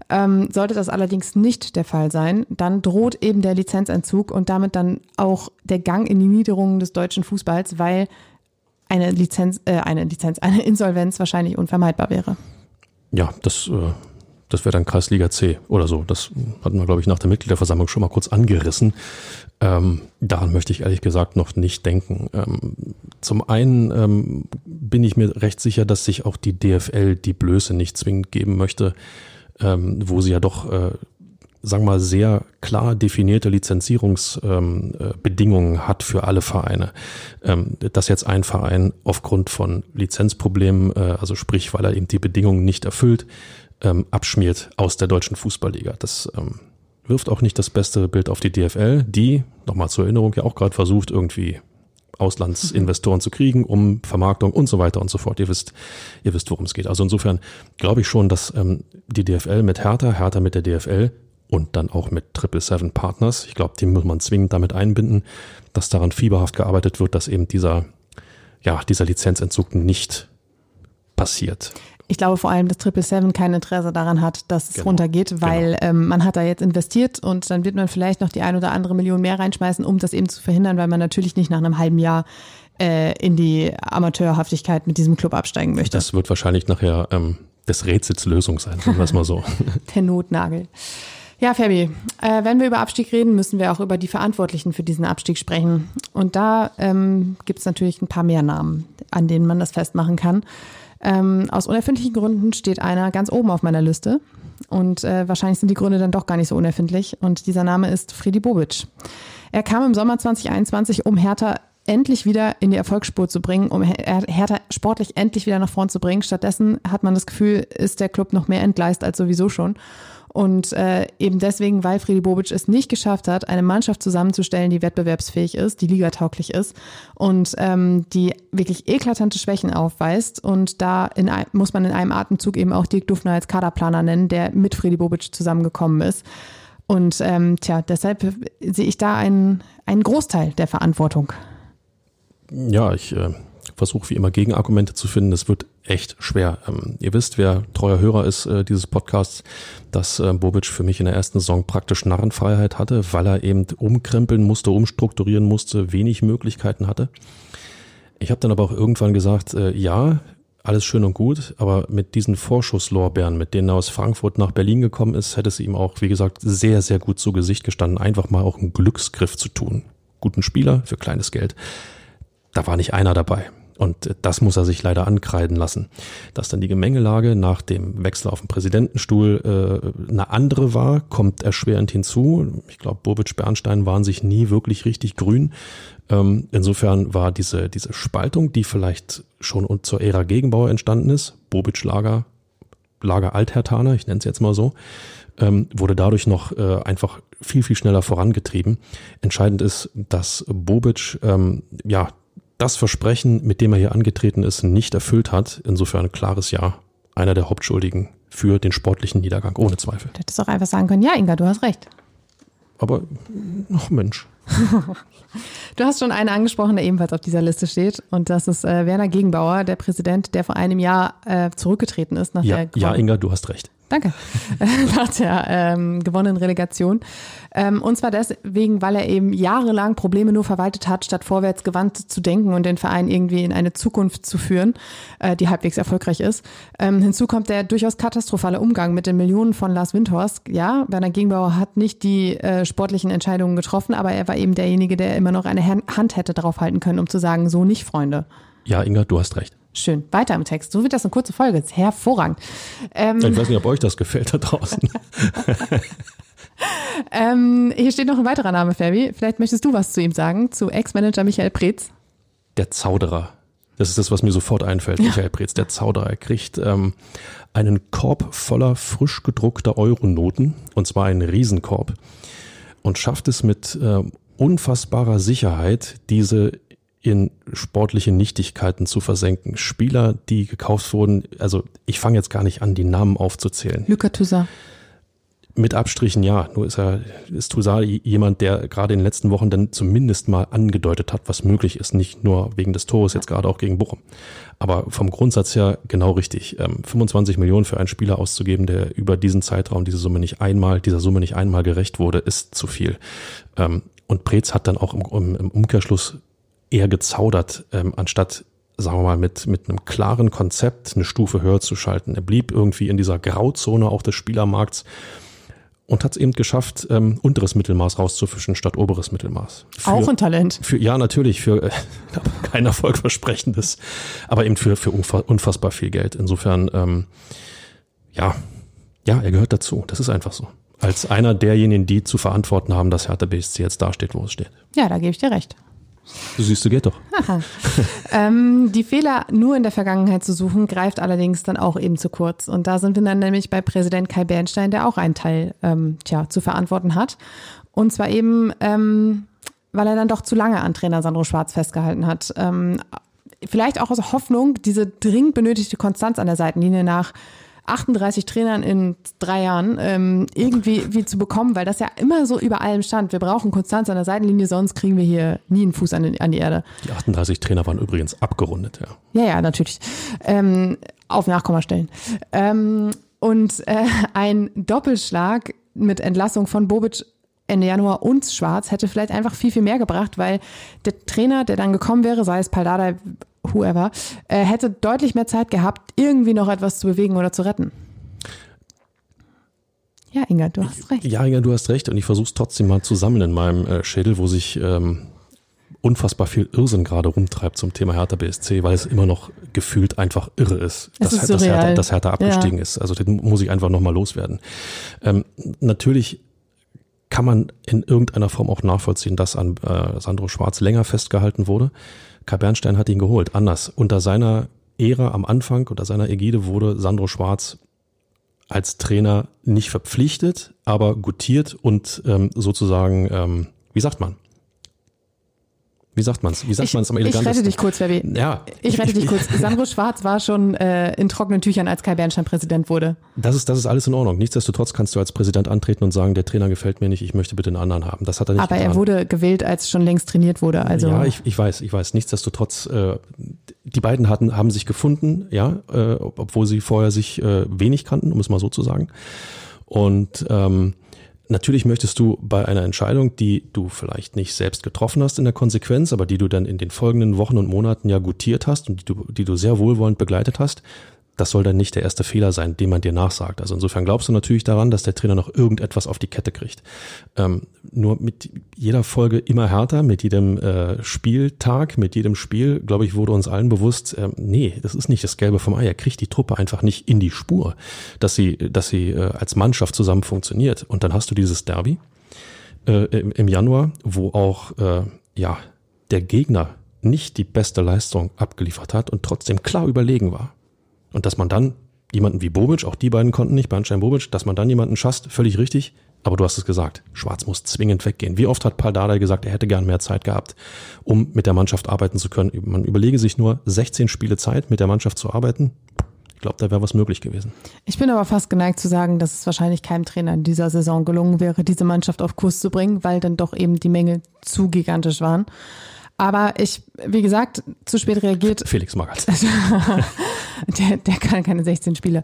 Ähm, sollte das allerdings nicht der Fall sein, dann droht eben der Lizenzentzug und damit dann auch der Gang in die Niederungen des deutschen Fußballs, weil eine Lizenz, äh, eine Lizenz, eine Insolvenz wahrscheinlich unvermeidbar wäre. Ja, das, äh, das wäre dann Kreisliga C oder so. Das hatten wir, glaube ich, nach der Mitgliederversammlung schon mal kurz angerissen. Ähm, daran möchte ich ehrlich gesagt noch nicht denken. Ähm, zum einen ähm, bin ich mir recht sicher, dass sich auch die DFL die Blöße nicht zwingend geben möchte, ähm, wo sie ja doch, äh, sagen wir mal, sehr klar definierte Lizenzierungsbedingungen ähm, äh, hat für alle Vereine. Ähm, dass jetzt ein Verein aufgrund von Lizenzproblemen, äh, also sprich, weil er eben die Bedingungen nicht erfüllt, ähm, abschmiert aus der deutschen Fußballliga. Das ähm, wirft auch nicht das beste Bild auf die DFL, die, nochmal zur Erinnerung, ja auch gerade versucht, irgendwie Auslandsinvestoren zu kriegen, um Vermarktung und so weiter und so fort. Ihr wisst, ihr wisst, worum es geht. Also insofern glaube ich schon, dass ähm, die DFL mit Hertha, Hertha mit der DFL und dann auch mit Triple Seven Partners, ich glaube, die muss man zwingend damit einbinden, dass daran fieberhaft gearbeitet wird, dass eben dieser, ja, dieser Lizenzentzug nicht passiert. Ich glaube vor allem, dass Triple Seven kein Interesse daran hat, dass es Genau, runtergeht, weil ähm, man hat da jetzt investiert und dann wird man vielleicht noch die ein oder andere Million mehr reinschmeißen, um das eben zu verhindern, weil man natürlich nicht nach einem halben Jahr äh, in die Amateurhaftigkeit mit diesem Club absteigen möchte. Das wird wahrscheinlich nachher ähm, des Rätsels Lösung sein, sagen wir es mal so. Der Notnagel. Ja, Fabi, äh, wenn wir über Abstieg reden, müssen wir auch über die Verantwortlichen für diesen Abstieg sprechen. Und da ähm, gibt es natürlich ein paar mehr Namen, an denen man das festmachen kann. Ähm, aus unerfindlichen Gründen steht einer ganz oben auf meiner Liste. Und äh, wahrscheinlich sind die Gründe dann doch gar nicht so unerfindlich. Und dieser Name ist Freddy Bobic. Er kam im Sommer 2021, um Hertha endlich wieder in die Erfolgsspur zu bringen, um Her- Hertha sportlich endlich wieder nach vorn zu bringen. Stattdessen hat man das Gefühl, ist der Club noch mehr entgleist als sowieso schon. Und äh, eben deswegen, weil Freddy Bobic es nicht geschafft hat, eine Mannschaft zusammenzustellen, die wettbewerbsfähig ist, die ligatauglich ist und ähm, die wirklich eklatante Schwächen aufweist. Und da in, muss man in einem Atemzug eben auch Dirk Dufner als Kaderplaner nennen, der mit Freddy Bobic zusammengekommen ist. Und ähm, tja, deshalb sehe ich da einen, einen Großteil der Verantwortung. Ja, ich äh, versuche wie immer Gegenargumente zu finden. Es wird echt schwer. Ähm, ihr wisst, wer treuer Hörer ist äh, dieses Podcasts, dass äh, Bobic für mich in der ersten Saison praktisch Narrenfreiheit hatte, weil er eben umkrempeln musste, umstrukturieren musste, wenig Möglichkeiten hatte. Ich habe dann aber auch irgendwann gesagt, äh, ja, alles schön und gut, aber mit diesen Vorschusslorbeeren, mit denen er aus Frankfurt nach Berlin gekommen ist, hätte es ihm auch, wie gesagt, sehr, sehr gut zu Gesicht gestanden, einfach mal auch einen Glücksgriff zu tun. Guten Spieler für kleines Geld. Da war nicht einer dabei. Und das muss er sich leider ankreiden lassen. Dass dann die Gemengelage nach dem Wechsel auf dem Präsidentenstuhl äh, eine andere war, kommt erschwerend hinzu. Ich glaube, Bobic Bernstein waren sich nie wirklich richtig grün. Ähm, insofern war diese, diese Spaltung, die vielleicht schon zur Ära Gegenbauer entstanden ist, Bobic Lager, Lager Althertaner, ich nenne es jetzt mal so, ähm, wurde dadurch noch äh, einfach viel, viel schneller vorangetrieben. Entscheidend ist, dass Bobic ähm, ja das Versprechen, mit dem er hier angetreten ist, nicht erfüllt hat. Insofern ein klares Ja. Einer der Hauptschuldigen für den sportlichen Niedergang, ohne Zweifel. Du hättest auch einfach sagen können, ja, Inga, du hast recht. Aber, ach Mensch. du hast schon einen angesprochen, der ebenfalls auf dieser Liste steht. Und das ist äh, Werner Gegenbauer, der Präsident, der vor einem Jahr äh, zurückgetreten ist. Nach ja, der ja, Inga, du hast recht. Danke. Nach der ähm, gewonnenen Relegation. Ähm, und zwar deswegen, weil er eben jahrelang Probleme nur verwaltet hat, statt vorwärts gewandt zu denken und den Verein irgendwie in eine Zukunft zu führen, äh, die halbwegs erfolgreich ist. Ähm, hinzu kommt der durchaus katastrophale Umgang mit den Millionen von Lars Windhorst. Ja, Werner Gegenbauer hat nicht die äh, sportlichen Entscheidungen getroffen, aber er war eben derjenige, der immer noch eine Hand hätte draufhalten können, um zu sagen, so nicht, Freunde. Ja, Inga, du hast recht. Schön. Weiter im Text. So wird das eine kurze Folge. Hervorragend. Ähm, ich weiß nicht, ob euch das gefällt da draußen. ähm, hier steht noch ein weiterer Name, Fabi. Vielleicht möchtest du was zu ihm sagen, zu Ex-Manager Michael Preetz. Der Zauderer. Das ist das, was mir sofort einfällt. Ja. Michael Preetz, der Zauderer. Er kriegt ähm, einen Korb voller frisch gedruckter Euronoten, und zwar einen Riesenkorb, und schafft es mit äh, unfassbarer Sicherheit, diese in sportliche Nichtigkeiten zu versenken. Spieler, die gekauft wurden, also ich fange jetzt gar nicht an, die Namen aufzuzählen. Luca Toussaint. Mit Abstrichen ja, nur ist er, ist Toussaint jemand, der gerade in den letzten Wochen dann zumindest mal angedeutet hat, was möglich ist, nicht nur wegen des Tores, jetzt gerade auch gegen Bochum. Aber vom Grundsatz her genau richtig. 25 ähm, Millionen für einen Spieler auszugeben, der über diesen Zeitraum diese Summe nicht einmal, dieser Summe nicht einmal gerecht wurde, ist zu viel. Ähm, und Preetz hat dann auch im, im Umkehrschluss eher gezaudert, ähm, anstatt, sagen wir mal, mit, mit einem klaren Konzept eine Stufe höher zu schalten. Er blieb irgendwie in dieser Grauzone auch des Spielermarkts und hat es eben geschafft, ähm, unteres Mittelmaß rauszufischen statt oberes Mittelmaß. Für, auch ein Talent. Für, ja, natürlich, für äh, kein erfolgversprechendes, aber eben für, für unfassbar viel Geld. Insofern, ähm, ja, ja, er gehört dazu. Das ist einfach so. Als einer derjenigen, die zu verantworten haben, dass Hertha BSC jetzt dasteht, wo es steht. Ja, da gebe ich dir recht. Du siehst, du geht doch. ähm, die Fehler nur in der Vergangenheit zu suchen, greift allerdings dann auch eben zu kurz. Und da sind wir dann nämlich bei Präsident Kai Bernstein, der auch einen Teil ähm, tja, zu verantworten hat. Und zwar eben, ähm, weil er dann doch zu lange an Trainer Sandro Schwarz festgehalten hat. Ähm, vielleicht auch aus Hoffnung, diese dringend benötigte Konstanz an der Seitenlinie nach 38 Trainern in drei Jahren ähm, irgendwie wie zu bekommen, weil das ja immer so über allem stand. Wir brauchen Konstanz an der Seitenlinie, sonst kriegen wir hier nie einen Fuß an, den, an die Erde. Die 38 Trainer waren übrigens abgerundet, ja. Ja, ja, natürlich. Ähm, auf Nachkommastellen. Ähm, und äh, ein Doppelschlag mit Entlassung von Bobic Ende Januar und Schwarz hätte vielleicht einfach viel, viel mehr gebracht, weil der Trainer, der dann gekommen wäre, sei es Paldada, whoever, äh, hätte deutlich mehr Zeit gehabt, irgendwie noch etwas zu bewegen oder zu retten. Ja, Inga, du hast recht. Ja, Inga, du hast recht. Und ich versuche es trotzdem mal zusammen in meinem äh, Schädel, wo sich ähm, unfassbar viel Irrsinn gerade rumtreibt zum Thema Hertha BSC, weil es immer noch gefühlt einfach irre ist, dass, ist dass, Hertha, dass Hertha abgestiegen ja. ist. Also den muss ich einfach nochmal loswerden. Ähm, natürlich kann man in irgendeiner Form auch nachvollziehen, dass an äh, Sandro Schwarz länger festgehalten wurde. Kai Bernstein hat ihn geholt. Anders. Unter seiner Ära am Anfang, unter seiner Ägide wurde Sandro Schwarz als Trainer nicht verpflichtet, aber gutiert und ähm, sozusagen, ähm, wie sagt man, Wie sagt man's? Wie sagt man's am elegantesten? Ich rette dich kurz, Fabi. Ja. Ich rette dich kurz. Sandro Schwarz war schon äh, in trockenen Tüchern, als Kai Bernstein Präsident wurde. Das ist, das ist alles in Ordnung. Nichtsdestotrotz kannst du als Präsident antreten und sagen, der Trainer gefällt mir nicht, ich möchte bitte einen anderen haben. Das hat er nicht Aber getan. er wurde gewählt, als schon längst trainiert wurde. Also Ja, ich, ich weiß, ich weiß. Nichtsdestotrotz, äh, die beiden hatten, haben sich gefunden, ja, äh, obwohl sie vorher sich äh, wenig kannten, um es mal so zu sagen. Und ähm, natürlich möchtest du bei einer Entscheidung, die du vielleicht nicht selbst getroffen hast in der Konsequenz, aber die du dann in den folgenden Wochen und Monaten ja gutiert hast und die du, die du sehr wohlwollend begleitet hast, das soll dann nicht der erste Fehler sein, den man dir nachsagt. Also insofern glaubst du natürlich daran, dass der Trainer noch irgendetwas auf die Kette kriegt. Ähm, nur mit jeder Folge immer härter, mit jedem äh, Spieltag, mit jedem Spiel, glaube ich, wurde uns allen bewusst, ähm, nee, das ist nicht das Gelbe vom Ei. Er kriegt die Truppe einfach nicht in die Spur, dass sie, dass sie äh, als Mannschaft zusammen funktioniert. Und dann hast du dieses Derby äh, im, im Januar, wo auch äh, ja der Gegner nicht die beste Leistung abgeliefert hat und trotzdem klar überlegen war. Und dass man dann jemanden wie Bobic, auch die beiden konnten nicht, Bernstein Bobic, dass man dann jemanden schasst, völlig richtig. Aber du hast es gesagt, Schwarz muss zwingend weggehen. Wie oft hat Paul Dardai gesagt, er hätte gern mehr Zeit gehabt, um mit der Mannschaft arbeiten zu können. Man überlege sich nur 16 Spiele Zeit, mit der Mannschaft zu arbeiten. Ich glaube, da wäre was möglich gewesen. Ich bin aber fast geneigt zu sagen, dass es wahrscheinlich keinem Trainer in dieser Saison gelungen wäre, diese Mannschaft auf Kurs zu bringen, weil dann doch eben die Menge zu gigantisch waren. Aber ich, wie gesagt, zu spät reagiert. Felix Magath. der, der kann keine 16 Spiele.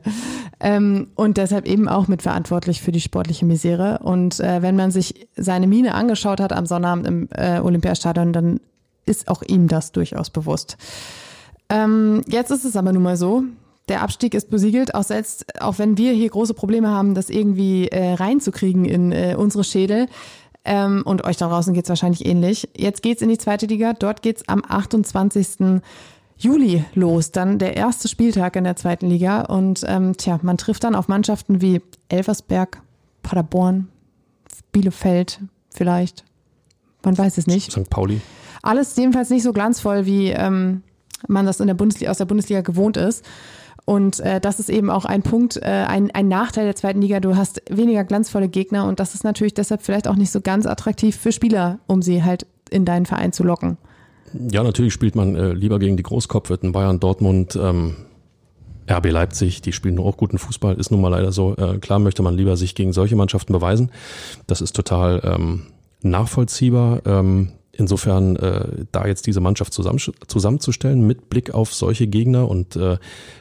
Ähm, und deshalb eben auch mitverantwortlich für die sportliche Misere. Und äh, wenn man sich seine Mine angeschaut hat am Sonnabend im äh, Olympiastadion, dann ist auch ihm das durchaus bewusst. Ähm, jetzt ist es aber nun mal so, der Abstieg ist besiegelt, auch selbst, auch wenn wir hier große Probleme haben, das irgendwie äh, reinzukriegen in äh, unsere Schädel. Ähm, und euch da draußen geht's wahrscheinlich ähnlich. Jetzt geht's in die zweite Liga. Dort geht's am 28. Juli los, dann der erste Spieltag in der zweiten Liga. Und ähm, tja, man trifft dann auf Mannschaften wie Elversberg, Paderborn, Bielefeld vielleicht. Man weiß es nicht. St. Pauli. Alles jedenfalls nicht so glanzvoll, wie ähm, man das in der Bundesliga, aus der Bundesliga gewohnt ist. Und äh, das ist eben auch ein Punkt, äh, ein, ein Nachteil der zweiten Liga. Du hast weniger glanzvolle Gegner und das ist natürlich deshalb vielleicht auch nicht so ganz attraktiv für Spieler, um sie halt in deinen Verein zu locken. Ja, natürlich spielt man äh, lieber gegen die Großkopfwitten Bayern, Dortmund, ähm, RB Leipzig, die spielen nur auch guten Fußball, ist nun mal leider so. Äh, klar möchte man lieber sich gegen solche Mannschaften beweisen. Das ist total ähm, nachvollziehbar. Ähm, insofern äh, da jetzt diese Mannschaft zusammen, zusammenzustellen mit Blick auf solche Gegner und äh,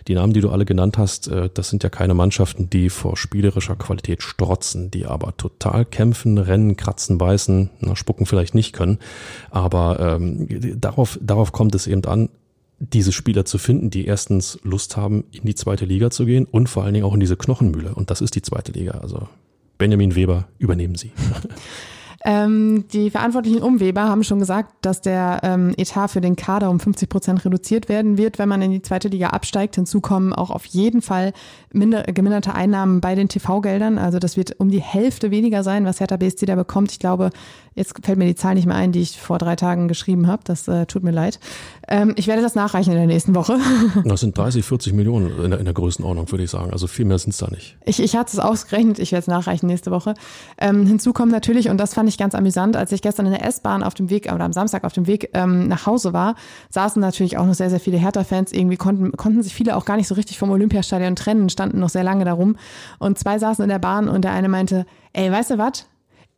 die Namen, die du alle genannt hast, äh, das sind ja keine Mannschaften, die vor spielerischer Qualität strotzen, die aber total kämpfen, rennen, kratzen, beißen, na, spucken vielleicht nicht können, aber ähm, darauf, darauf kommt es eben an, diese Spieler zu finden, die erstens Lust haben, in die zweite Liga zu gehen und vor allen Dingen auch in diese Knochenmühle. Und das ist die zweite Liga. Also Benjamin Weber, übernehmen Sie. Ähm, die Verantwortlichen um Weber haben schon gesagt, dass der ähm, Etat für den Kader um 50 Prozent reduziert werden wird, wenn man in die zweite Liga absteigt. Hinzu kommen auch auf jeden Fall minder, geminderte Einnahmen bei den TV-Geldern. Also das wird um die Hälfte weniger sein, was Hertha BSC da bekommt. Ich glaube, jetzt fällt mir die Zahl nicht mehr ein, die ich vor drei Tagen geschrieben habe. Das äh, tut mir leid. Ähm, ich werde das nachreichen in der nächsten Woche. Das sind 30, 40 Millionen in der, in der Größenordnung, würde ich sagen. Also viel mehr sind es da nicht. Ich, ich hatte es ausgerechnet, ich werde es nachreichen nächste Woche. Ähm, hinzu kommt natürlich, und das fand ich ganz amüsant, als ich gestern in der S-Bahn auf dem Weg, oder am Samstag auf dem Weg ähm, nach Hause war, saßen natürlich auch noch sehr, sehr viele Hertha-Fans. Irgendwie konnten, konnten sich viele auch gar nicht so richtig vom Olympiastadion trennen, standen noch sehr lange darum. Und zwei saßen in der Bahn und der eine meinte, ey, weißt du was?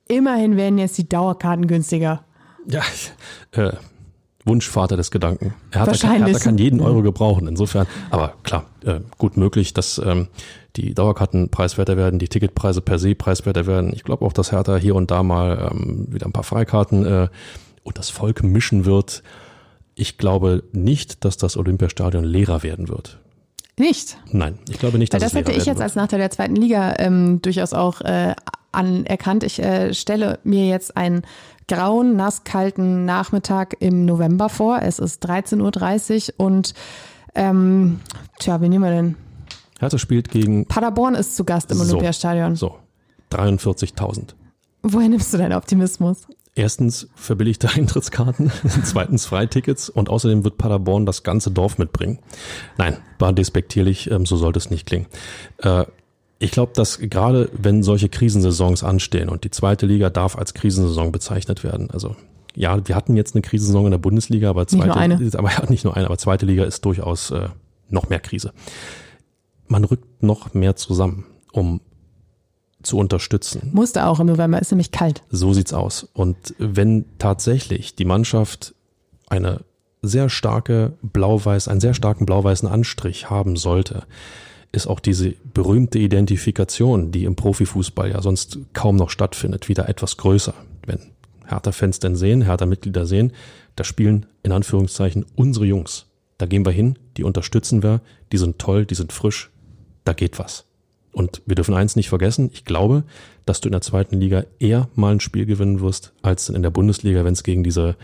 Immerhin werden jetzt die Dauerkarten günstiger. Ja, äh, Wunschvater des Gedanken. Er hat, Wahrscheinlich. Er kann jeden Euro gebrauchen. Insofern, aber klar, äh, gut möglich, dass ähm, die Dauerkarten preiswerter werden, die Ticketpreise per se preiswerter werden. Ich glaube auch, dass Hertha hier und da mal ähm, wieder ein paar Freikarten äh, und das Volk mischen wird. Ich glaube nicht, dass das Olympiastadion leerer werden wird. Nicht? Nein, ich glaube nicht, dass Weil das es leerer hätte ich jetzt wird. als Nachteil der zweiten Liga ähm, durchaus auch äh, anerkannt. Ich äh, stelle mir jetzt einen grauen, nasskalten Nachmittag im November vor. Es ist 13.30 Uhr und ähm, tja, wie nehmen wir denn? Hertha spielt gegen Paderborn ist zu Gast im So. Olympiastadion. so 43.000. Woher nimmst du deinen Optimismus? Erstens verbilligte Eintrittskarten, zweitens Freitickets und außerdem wird Paderborn das ganze Dorf mitbringen. Nein, war despektierlich, ähm, so sollte es nicht klingen. Ich glaube, dass gerade wenn solche Krisensaisons anstehen und die zweite Liga darf als Krisensaison bezeichnet werden, also ja, wir hatten jetzt eine Krisensaison in der Bundesliga, aber zweite, nur eine. aber ja, nicht nur eine, aber zweite Liga ist durchaus äh, noch mehr Krise. Man rückt noch mehr zusammen, um zu unterstützen. Musste auch im November, ist nämlich kalt. So sieht's aus. Und wenn tatsächlich die Mannschaft eine sehr starke blau-weiß, einen sehr starken blau-weißen Anstrich haben sollte, ist auch diese berühmte Identifikation, die im Profifußball ja sonst kaum noch stattfindet, wieder etwas größer. Wenn Hertha-Fans denn sehen, Hertha-Mitglieder sehen, da spielen in Anführungszeichen unsere Jungs. Da gehen wir hin, die unterstützen wir, die sind toll, die sind frisch, da geht was. Und wir dürfen eins nicht vergessen, ich glaube, dass du in der zweiten Liga eher mal ein Spiel gewinnen wirst, als in der Bundesliga, wenn es gegen diese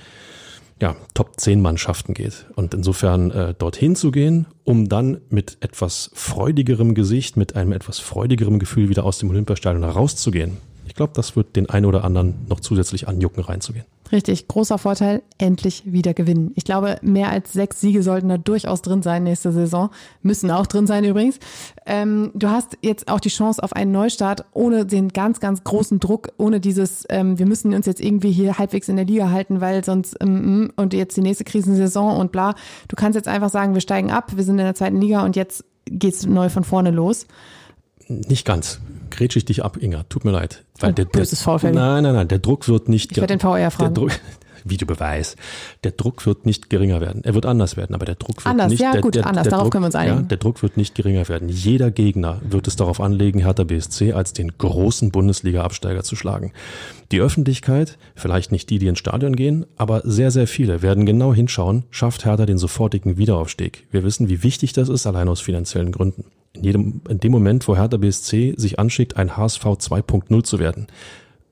ja, Top 10 Mannschaften geht. Und insofern äh, dorthin zu gehen, um dann mit etwas freudigerem Gesicht, mit einem etwas freudigerem Gefühl wieder aus dem Olympiastadion rauszugehen, ich glaube, das wird den einen oder anderen noch zusätzlich anjucken, reinzugehen. Richtig, großer Vorteil, endlich wieder gewinnen. Ich glaube, mehr als sechs Siege sollten da durchaus drin sein nächste Saison. Müssen auch drin sein übrigens. Ähm, du hast jetzt auch die Chance auf einen Neustart ohne den ganz, ganz großen Druck, ohne dieses, ähm, wir müssen uns jetzt irgendwie hier halbwegs in der Liga halten, weil sonst ähm, und jetzt die nächste Krisensaison und bla. Du kannst jetzt einfach sagen, wir steigen ab, wir sind in der zweiten Liga und jetzt geht's neu von vorne los. Nicht ganz. Grätsch ich dich ab, Inga. Tut mir leid. Weil oh, der, der, nein, nein, nein. Der Druck wird nicht. Ich werde den VR fragen. Der Druck, Videobeweis. Der Druck wird nicht geringer werden. Er wird anders werden, aber der Druck wird anders, nicht. Ja, der, gut, der, anders. Der Darauf Druck, können wir uns einigen. Ja, der Druck wird nicht geringer werden. Jeder Gegner wird es darauf anlegen, Hertha BSC als den großen Bundesliga-Absteiger zu schlagen. Die Öffentlichkeit, vielleicht nicht die, die ins Stadion gehen, aber sehr, sehr viele werden genau hinschauen, schafft Hertha den sofortigen Wiederaufstieg. Wir wissen, wie wichtig das ist, allein aus finanziellen Gründen. In, jedem, in dem Moment, wo Hertha BSC sich anschickt, ein HSV 2.0 zu werden,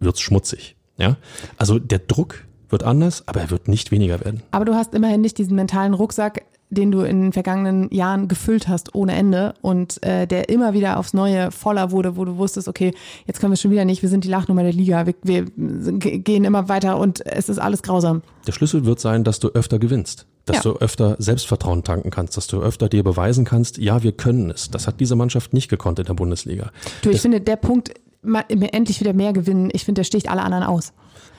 wird's schmutzig. Ja, also der Druck wird anders, aber er wird nicht weniger werden. Aber du hast immerhin nicht diesen mentalen Rucksack, den du in den vergangenen Jahren gefüllt hast ohne Ende und äh, der immer wieder aufs Neue voller wurde, wo du wusstest, okay, jetzt können wir schon wieder nicht, wir sind die Lachnummer der Liga, wir, wir gehen immer weiter und es ist alles grausam. Der Schlüssel wird sein, dass du öfter gewinnst, dass ja. du öfter Selbstvertrauen tanken kannst, dass du öfter dir beweisen kannst, ja, wir können es. Das hat diese Mannschaft nicht gekonnt in der Bundesliga. Du, ich das finde, der Punkt, endlich wieder mehr gewinnen, ich finde, der sticht alle anderen aus.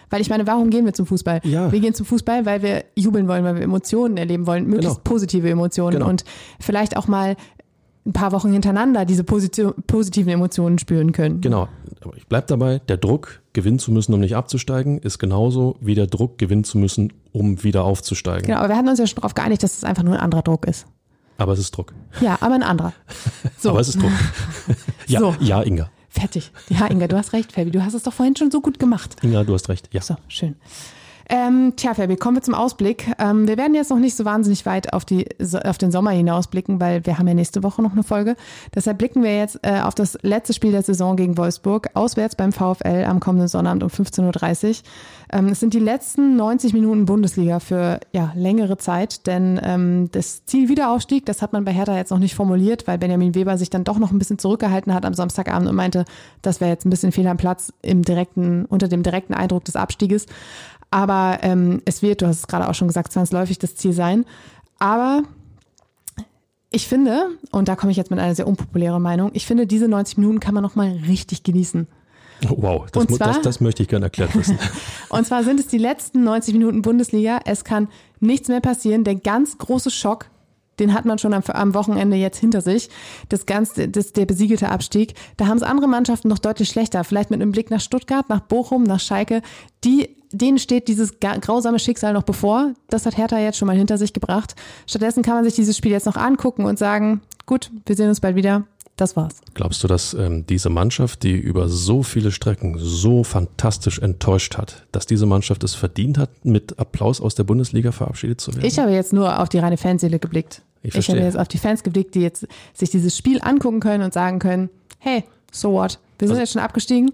Weil ich meine, warum gehen wir zum Fußball? Ja. Wir gehen zum Fußball, weil wir jubeln wollen, weil wir Emotionen erleben wollen, möglichst genau. positive Emotionen Genau. und vielleicht auch mal ein paar Wochen hintereinander diese positi- positiven Emotionen spüren können. Genau. Aber ich bleib dabei, der Druck, gewinnen zu müssen, um nicht abzusteigen, ist genauso wie der Druck, gewinnen zu müssen, um wieder aufzusteigen. Genau, aber wir hatten uns ja schon darauf geeinigt, dass es einfach nur ein anderer Druck ist. Aber es ist Druck. Ja, aber ein anderer. So. Aber es ist Druck. ja, So. ja, Inga. Fertig. Ja, Inga, du hast recht, Fabi. Du hast es doch vorhin schon so gut gemacht. Inga, du hast recht. Ja. So, schön. Ähm, tja, Fabi, kommen wir zum Ausblick. Ähm, wir werden jetzt noch nicht so wahnsinnig weit auf, die, auf den Sommer hinausblicken, weil wir haben ja nächste Woche noch eine Folge. Deshalb blicken wir jetzt äh, auf das letzte Spiel der Saison gegen Wolfsburg, auswärts beim VfL am kommenden Sonnabend um 15.30 Uhr. Ähm, es sind die letzten 90 Minuten Bundesliga für ja, längere Zeit, denn ähm, das Ziel Wiederaufstieg, das hat man bei Hertha jetzt noch nicht formuliert, weil Benjamin Weber sich dann doch noch ein bisschen zurückgehalten hat am Samstagabend und meinte, das wäre jetzt ein bisschen fehl am Platz im direkten, unter dem direkten Eindruck des Abstieges. Aber ähm, es wird, du hast es gerade auch schon gesagt, zwangsläufig das Ziel sein. Aber ich finde, und da komme ich jetzt mit einer sehr unpopulären Meinung, ich finde, diese 90 Minuten kann man noch mal richtig genießen. Wow, das, zwar- das, das möchte ich gerne erklärt wissen. Und zwar sind es die letzten 90 Minuten Bundesliga. Es kann nichts mehr passieren. Der ganz große Schock, den hat man schon am, am Wochenende jetzt hinter sich. Das ganze, das, der besiegelte Abstieg. Da haben es andere Mannschaften noch deutlich schlechter. Vielleicht mit einem Blick nach Stuttgart, nach Bochum, nach Schalke. Die, denen steht dieses grausame Schicksal noch bevor. Das hat Hertha jetzt schon mal hinter sich gebracht. Stattdessen kann man sich dieses Spiel jetzt noch angucken und sagen, gut, wir sehen uns bald wieder. Das war's. Glaubst du, dass ähm, diese Mannschaft, die über so viele Strecken so fantastisch enttäuscht hat, dass diese Mannschaft es verdient hat, mit Applaus aus der Bundesliga verabschiedet zu werden? Ich habe jetzt nur auf die reine Fanseele geblickt. Ich Ich, verstehe. habe jetzt auf die Fans geblickt, die jetzt sich dieses Spiel angucken können und sagen können, hey, so what? Wir sind Also- jetzt schon abgestiegen.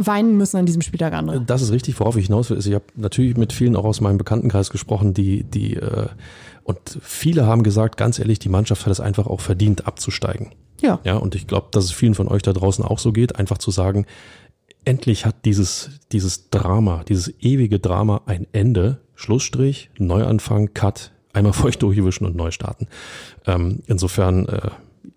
Weinen müssen an diesem Spieltag andere. Das ist richtig, worauf ich hinaus will. ist, Ich habe natürlich mit vielen auch aus meinem Bekanntenkreis gesprochen, die, die äh, und viele haben gesagt, ganz ehrlich, die Mannschaft hat es einfach auch verdient, abzusteigen. Ja. Ja, und ich glaube, dass es vielen von euch da draußen auch so geht, einfach zu sagen, endlich hat dieses, dieses Drama, dieses ewige Drama ein Ende, Schlussstrich, Neuanfang, Cut, einmal feucht durchwischen und neu starten. Ähm, insofern, äh,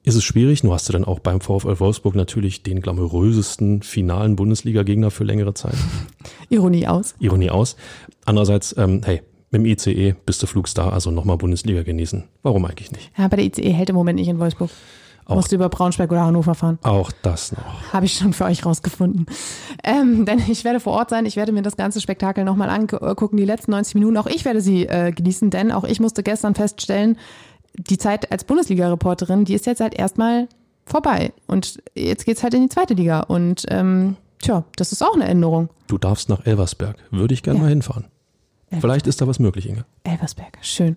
ist es schwierig. Nur hast du dann auch beim VfL Wolfsburg natürlich den glamourösesten finalen Bundesliga-Gegner für längere Zeit. Ironie aus. Ironie aus. Andererseits, ähm, hey, mit dem ICE bist du Flugstar, also nochmal Bundesliga genießen. Warum eigentlich nicht? Ja, aber der ICE hält im Moment nicht in Wolfsburg. Auch- Musst du über Braunschweig oder Hannover fahren. Auch das noch. Habe ich schon für euch rausgefunden. Ähm, denn ich werde vor Ort sein, ich werde mir das ganze Spektakel nochmal angucken, die letzten 90 Minuten. Auch ich werde sie äh, genießen, denn auch ich musste gestern feststellen, die Zeit als Bundesliga-Reporterin, die ist jetzt halt erstmal vorbei. Und jetzt geht's halt in die zweite Liga. Und ähm, tja, das ist auch eine Änderung. Du darfst nach Elversberg. Würde ich gerne Ja. mal hinfahren. Vielleicht ist da was möglich, Inge. Elversberg, schön.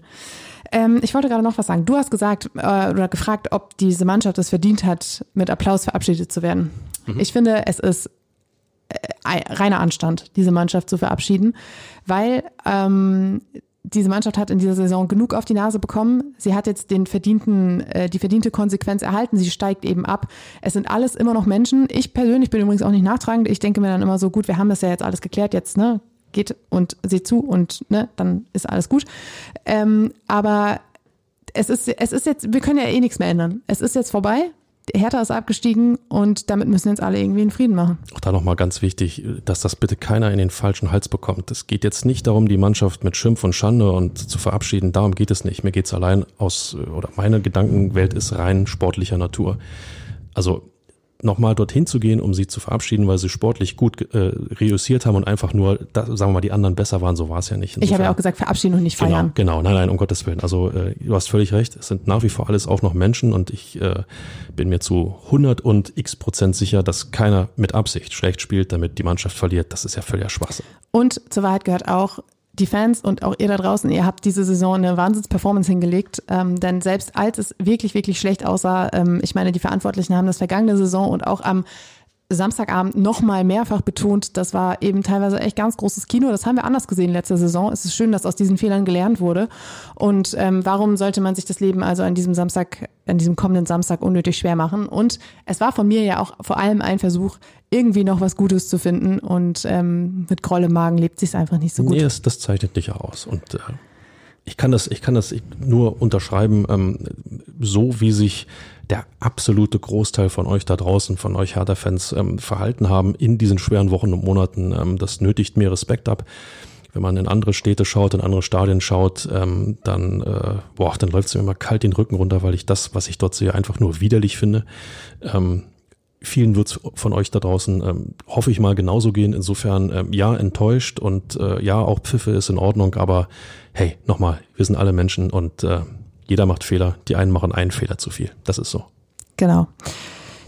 Ähm, ich wollte gerade noch was sagen. Du hast gesagt äh, oder gefragt, ob diese Mannschaft es verdient hat, mit Applaus verabschiedet zu werden. Ich finde, es ist äh, ein- reiner Anstand, diese Mannschaft zu verabschieden, weil ähm, diese Mannschaft hat in dieser Saison genug auf die Nase bekommen. Sie hat jetzt den verdienten, äh, die verdiente Konsequenz erhalten. Sie steigt eben ab. Es sind alles immer noch Menschen. Ich persönlich bin übrigens auch nicht nachtragend. Ich denke mir dann immer so, gut, wir haben das ja jetzt alles geklärt. Jetzt ne, geht und seht zu und ne, dann ist alles gut. Ähm, aber es ist, es ist jetzt, wir können ja eh nichts mehr ändern. Es ist jetzt vorbei. Hertha ist abgestiegen und damit müssen jetzt alle irgendwie in Frieden machen. Auch da nochmal ganz wichtig, dass das bitte keiner in den falschen Hals bekommt. Es geht jetzt nicht darum, die Mannschaft mit Schimpf und Schande und zu verabschieden. Darum geht es nicht. Mir geht es allein aus, oder meine Gedankenwelt ist rein sportlicher Natur. Also nochmal dorthin zu gehen, um sie zu verabschieden, weil sie sportlich gut äh, reüssiert haben und einfach nur, da, sagen wir mal, die anderen besser waren, so war es ja nicht. Ich habe ja Insofern- auch gesagt, verabschieden und nicht Genau, feiern. genau, nein, nein, um Gottes Willen. Also äh, du hast völlig recht, es sind nach wie vor alles auch noch Menschen und ich äh, bin mir zu 100 und x Prozent sicher, dass keiner mit Absicht schlecht spielt, damit die Mannschaft verliert. Das ist ja völliger Schwachsinn. Und zur Wahrheit gehört auch, die Fans und auch ihr da draußen, ihr habt diese Saison eine Wahnsinns-Performance hingelegt. Ähm, denn selbst als es wirklich, wirklich schlecht aussah, ähm, ich meine, die Verantwortlichen haben das vergangene Saison und auch am Samstagabend nochmal mehrfach betont, das war eben teilweise echt ganz großes Kino. Das haben wir anders gesehen letzte Saison. Es ist schön, dass aus diesen Fehlern gelernt wurde. Und ähm, warum sollte man sich das Leben also an diesem Samstag, an diesem kommenden Samstag unnötig schwer machen? Und es war von mir ja auch vor allem ein Versuch, irgendwie noch was Gutes zu finden. Und ähm, mit Groll Magen lebt sich einfach nicht so gut. Nee, das, das zeichnet dich aus. Und äh, ich kann das, ich kann das nur unterschreiben, ähm, so wie sich der absolute Großteil von euch da draußen, von euch Hertha-Fans ähm, verhalten haben in diesen schweren Wochen und Monaten. Ähm, das nötigt mir Respekt ab. Wenn man in andere Städte schaut, in andere Stadien schaut, ähm, dann, äh, boah, dann läuft es mir immer kalt den Rücken runter, weil ich das, was ich dort sehe, einfach nur widerlich finde. Ähm, vielen wird's von euch da draußen, ähm, hoffe ich mal, genauso gehen. Insofern, ähm, ja, enttäuscht und äh, ja, auch Pfiffe ist in Ordnung, aber hey, nochmal, wir sind alle Menschen und äh, jeder macht Fehler. Die einen machen einen Fehler zu viel. Das ist so. Genau.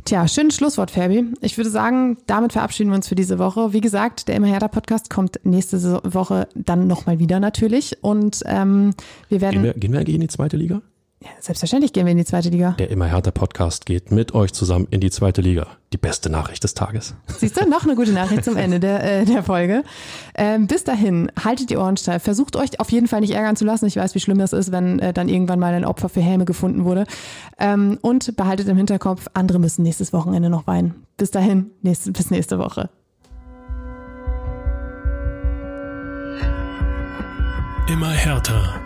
Tja, schönes Schlusswort, Fabi. Ich würde sagen, damit verabschieden wir uns für diese Woche. Wie gesagt, der Immer Hertha Podcast kommt nächste Woche dann nochmal wieder natürlich. Und ähm, wir werden, Gehen wir, gehen wir eigentlich in die zweite Liga? Ja, selbstverständlich gehen wir in die zweite Liga. Der Immer härter Podcast geht mit euch zusammen in die zweite Liga. Die beste Nachricht des Tages. Siehst du, noch eine gute Nachricht zum Ende der, äh, der Folge. Ähm, bis dahin, haltet die Ohren steif. Versucht euch auf jeden Fall nicht ärgern zu lassen. Ich weiß, wie schlimm das ist, wenn äh, dann irgendwann mal ein Opfer für Häme gefunden wurde. Ähm, und behaltet im Hinterkopf, andere müssen nächstes Wochenende noch weinen. Bis dahin, nächste, bis nächste Woche. Immer härter.